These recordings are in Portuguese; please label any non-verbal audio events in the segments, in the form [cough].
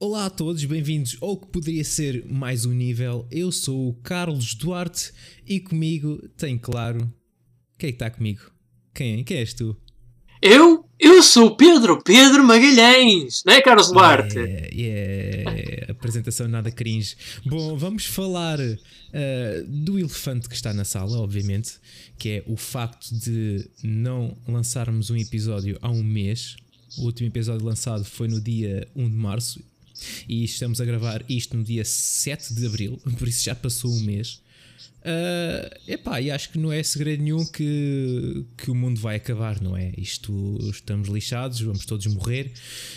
Olá a todos, bem-vindos ao que poderia ser mais um nível. Eu sou o Carlos Duarte e comigo tem, claro, quem é que está comigo? Quem, quem és tu? Eu? Eu sou o Pedro, Pedro Magalhães, não é Carlos Duarte? Yeah, yeah. apresentação nada cringe. Bom, vamos falar uh, do elefante que está na sala, obviamente, que é o facto de não lançarmos um episódio há um mês. O último episódio lançado foi no dia 1 de março e estamos a gravar isto no dia 7 de abril, [laughs] por isso já passou um mês. Uh, epá, e acho que não é segredo nenhum que, que o mundo vai acabar, não é? Isto estamos lixados, vamos todos morrer.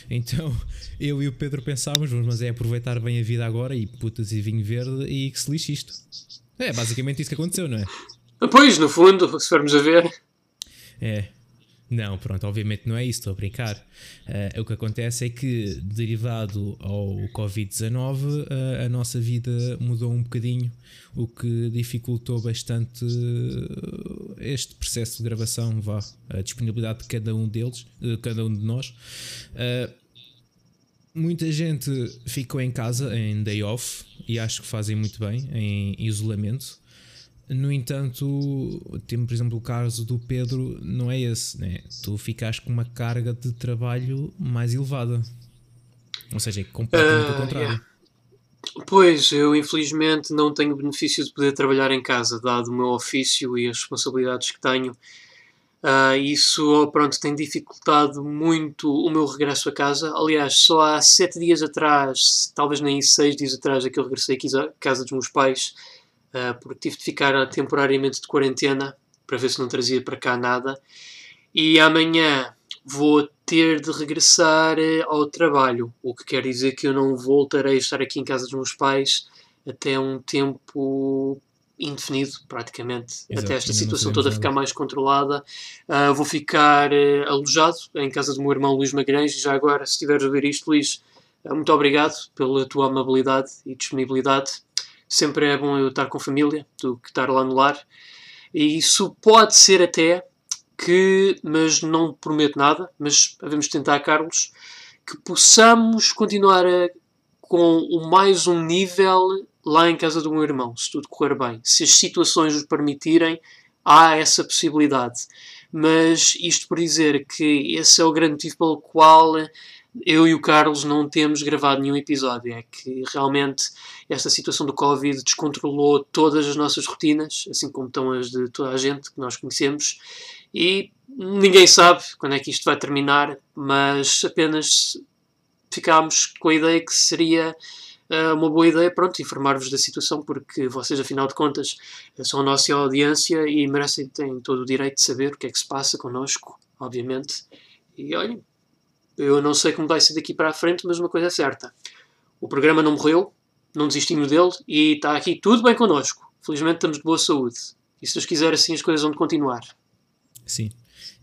Então [laughs] eu e o Pedro pensávamos, mas é aproveitar bem a vida agora e putas e vinho verde e que se lixe isto. É basicamente isso que aconteceu, não é? Pois, no fundo, se formos a ver. É, não, pronto, obviamente não é isso, estou a brincar. Uh, o que acontece é que, derivado ao Covid-19, uh, a nossa vida mudou um bocadinho, o que dificultou bastante uh, este processo de gravação, vá, a disponibilidade de cada um deles, de cada um de nós. muita gente ficou em casa, em day off, e acho que fazem muito bem, em isolamento. No entanto, temos, por exemplo, o caso do Pedro, não é esse, né? Tu ficaste com uma carga de trabalho mais elevada. Ou seja, é completamente uh, o contrário. Yeah. Pois, eu infelizmente não tenho o benefício de poder trabalhar em casa, dado o meu ofício e as responsabilidades que tenho. Uh, isso, pronto, tem dificultado muito o meu regresso a casa. Aliás, só há sete dias atrás, talvez nem seis dias atrás, é que eu regressei aqui à casa dos meus pais uh, porque tive de ficar temporariamente de quarentena para ver se não trazia para cá nada. E amanhã vou ter de regressar uh, ao trabalho, o que quer dizer que eu não voltarei a estar aqui em casa dos meus pais até um tempo indefinido, praticamente, Exato, até esta situação toda nada. ficar mais controlada. Uh, vou ficar uh, alojado em casa do meu irmão Luís Magalhães. Já agora, se estiveres a ver isto, Luís, uh, muito obrigado pela tua amabilidade e disponibilidade sempre é bom eu estar com família do que estar lá no lar. E isso pode ser até que, mas não prometo nada, mas devemos tentar, Carlos, que possamos continuar a, com o mais um nível lá em casa do meu irmão, se tudo correr bem. Se as situações o permitirem, há essa possibilidade. Mas isto por dizer que esse é o grande motivo pelo qual eu e o Carlos não temos gravado nenhum episódio. É que realmente esta situação do Covid descontrolou todas as nossas rotinas, assim como estão as de toda a gente que nós conhecemos, e ninguém sabe quando é que isto vai terminar, mas apenas ficámos com a ideia que seria uh, uma boa ideia, pronto, informar-vos da situação, porque vocês, afinal de contas, são a nossa audiência e merecem, têm todo o direito de saber o que é que se passa connosco, obviamente. E olhem, eu não sei como vai ser daqui para a frente, mas uma coisa é certa. O programa não morreu, não desistimos dele e está aqui tudo bem connosco. Felizmente estamos de boa saúde. E se Deus quiser, assim as coisas vão continuar. Sim,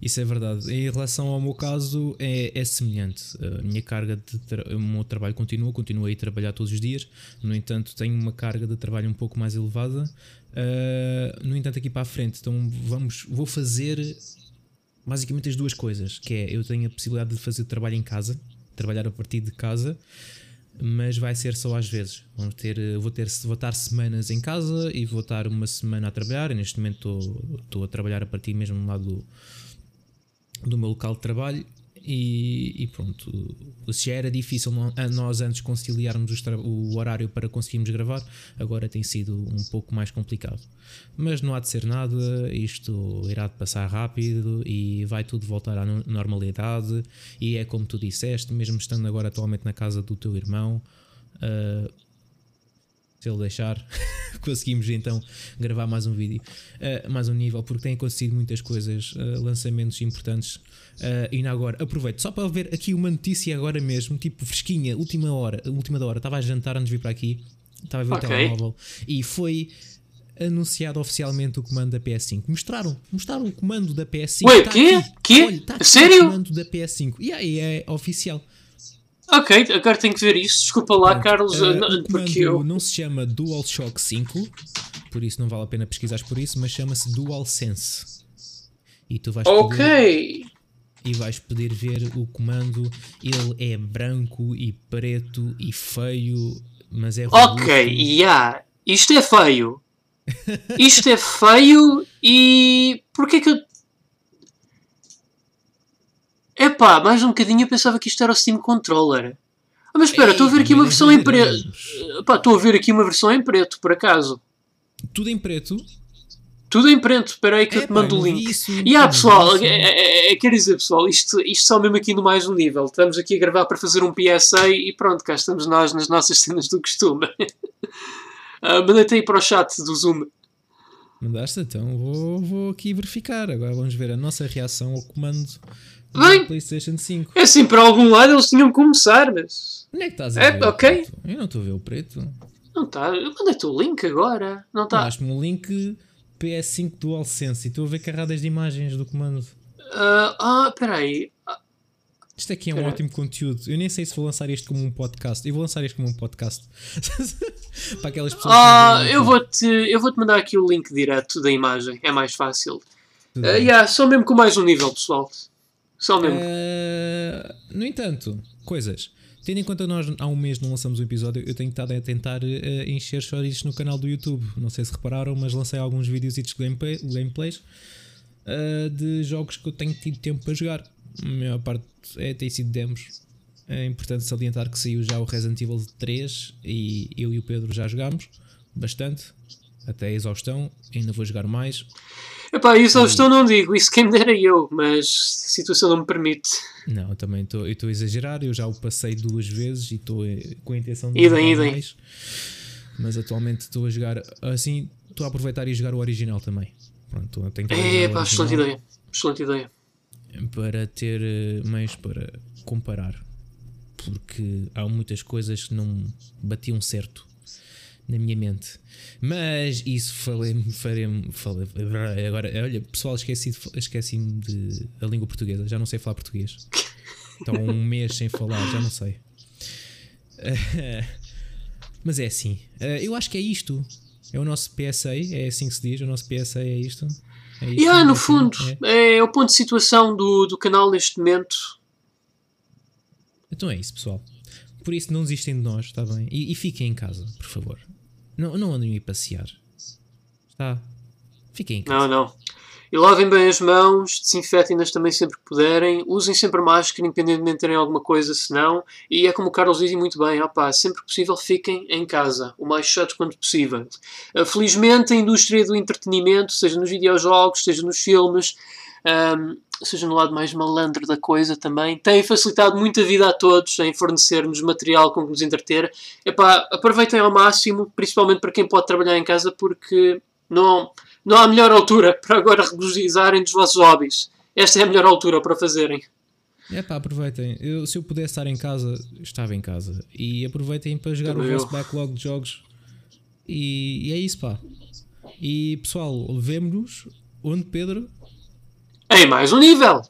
isso é verdade. Em relação ao meu caso, é, é semelhante. A minha carga de tra meu trabalho continua, continuo a ir trabalhar todos os dias. No entanto, tenho uma carga de trabalho um pouco mais elevada. Uh, no entanto, aqui para a frente, então vamos, vou fazer basicamente as duas coisas, que é eu tenho a possibilidade de fazer trabalho em casa, trabalhar a partir de casa, mas vai ser só às vezes. Vou ter, vou, ter, vou estar semanas em casa e vou estar uma semana a trabalhar. neste momento estou a trabalhar a partir mesmo lá do, do meu local de trabalho e, e, pronto, se já era difícil nós antes conciliarmos o horário para conseguirmos gravar, agora tem sido um pouco mais complicado. Mas não há de ser nada, isto irá de passar rápido e vai tudo voltar à normalidade. E é como tu disseste, mesmo estando agora atualmente na casa do teu irmão. Uh, se ele deixar, [laughs] conseguimos então gravar mais um vídeo, uh, mais um nível, porque tem acontecido muitas coisas, uh, lançamentos importantes. Uh, e agora, aproveito só para ver aqui uma notícia agora mesmo, tipo fresquinha, última hora, última da hora. Estava a jantar antes de vir para aqui, estava a ver okay. o telemóvel e foi anunciado oficialmente o comando da PS5. Mostraram, mostraram o comando da PS5. Ué, tá quê? Aqui. Quê? Olha, tá Sério? O comando da PS5. E aí é oficial. Ok, agora tenho que ver isso. Desculpa lá, Pronto, Carlos, uh, porque eu... não se chama DualShock 5, por isso não vale a pena pesquisar por isso, mas chama-se DualSense. E tu vais Ok. e vais poder ver o comando. Ele é branco e preto e feio, mas é robusto. Ok, yeah. Isto é feio. [laughs] Isto é feio e. Porquê que eu. Epá, mais um bocadinho eu pensava que isto era o Steam Controller. Ah, mas espera, estou a ver aqui uma versão em preto. Pá, estou a ver aqui uma versão em preto, por acaso. Tudo em preto. Tudo em preto, espera aí que eu te mando o link. isso, E ah, pessoal, é, é, é, quer dizer, pessoal, isto, isto só mesmo aqui no mais um nível. Estamos aqui a gravar para fazer um PSA e pronto, cá estamos nós nas nossas cenas do costume. [laughs] Ah, Mandei-te aí para o chat do Zoom. Mandaste, então vou, vou aqui verificar. Agora vamos ver a nossa reação ao comando Bem. PlayStation 5. É assim, para algum lado eles tinham que começar, mas. Onde é que estás a É, ver? ok. Eu não estou a ver o preto. Não está. Eu mandei-te o link agora. Não está. Mandaste-me um link PS5 DualSense e estou a ver carradas de imagens do comando. Ah, ah, espera aí. Isto aqui é um ótimo conteúdo. Eu nem sei se vou lançar isto como um podcast. Eu vou lançar isto como um podcast. [laughs] Para aquelas pessoas Ah, que eu vou-te eu vou -te mandar aqui o link direto da imagem. É mais fácil. Ah, bem. yeah, só mesmo com mais um nível, pessoal. Só mesmo. Eh, no entanto, coisas. Tendo em conta que nós há um mês não lançamos o episódio, eu tenho estado a tentar eh, encher chouriços no canal do YouTube. Não sei se repararam, mas lancei alguns vídeos de gameplay, gameplays eh, de jogos que eu tenho tido tempo para jogar. A maior parte é, tem sido demos. É importante salientar que saiu já o Resident Evil 3 e eu e o Pedro já jogámos bastante, até a exaustão. Ainda vou jogar mais. Epá, isso estou não digo. Isso quem dera eu. Mas a situação não me permite. Não, eu também estou a exagerar. Eu já o passei duas vezes e estou eh, com a intenção de Idem, jogar idem. mais. Mas atualmente estou a jogar assim. Estou a aproveitar e jogar o original também. Pronto, tenho que É, pá, excelente ideia. Excelente ideia. para ter eh, meios para comparar. Porque há muitas coisas que não batiam certo na minha mente. Mas isso falei-me, farei-me, falei, agora, olha, pessoal, esqueci, de- esqueci-me de a língua portuguesa, já não sei falar português. Estão um mês sem falar, já não sei. [laughs] Mas é assim, eh, eu acho que é isto. É o nosso PSA, é assim que se diz, o nosso PSA é isto. É isto, E ah, no é fundo, é. é o ponto de situação do, do canal neste momento. Então é isso, pessoal. Por isso, não desistem de nós, está bem? E, e fiquem em casa, por favor. Não, não andem a passear. Está? Fiquem em casa. Não, não. E lavem bem as mãos, desinfetem-nas também sempre que puderem, usem sempre máscara, independentemente de terem alguma coisa, se não. E é como o Carlos diz muito bem, opá, sempre que possível fiquem em casa, o mais chato quanto possível. Ah, Felizmente a indústria do entretenimento, seja nos videojogos, seja nos filmes, ahm, seja no lado mais malandro da coisa também, tem facilitado muito a vida a todos em fornecer-nos material com que nos entreter. Epá, aproveitem ao máximo, principalmente para quem pode trabalhar em casa, porque não, não há melhor altura para agora regozizarem dos vossos hobbies. Esta é a melhor altura para fazerem. É pá, aproveitem. Eu, se eu pudesse estar em casa, estava em casa. E aproveitem para jogar Também o vosso backlog de jogos. E, e é isso, pá. E pessoal, vemo-nos onde, Pedro? Em mais um nível!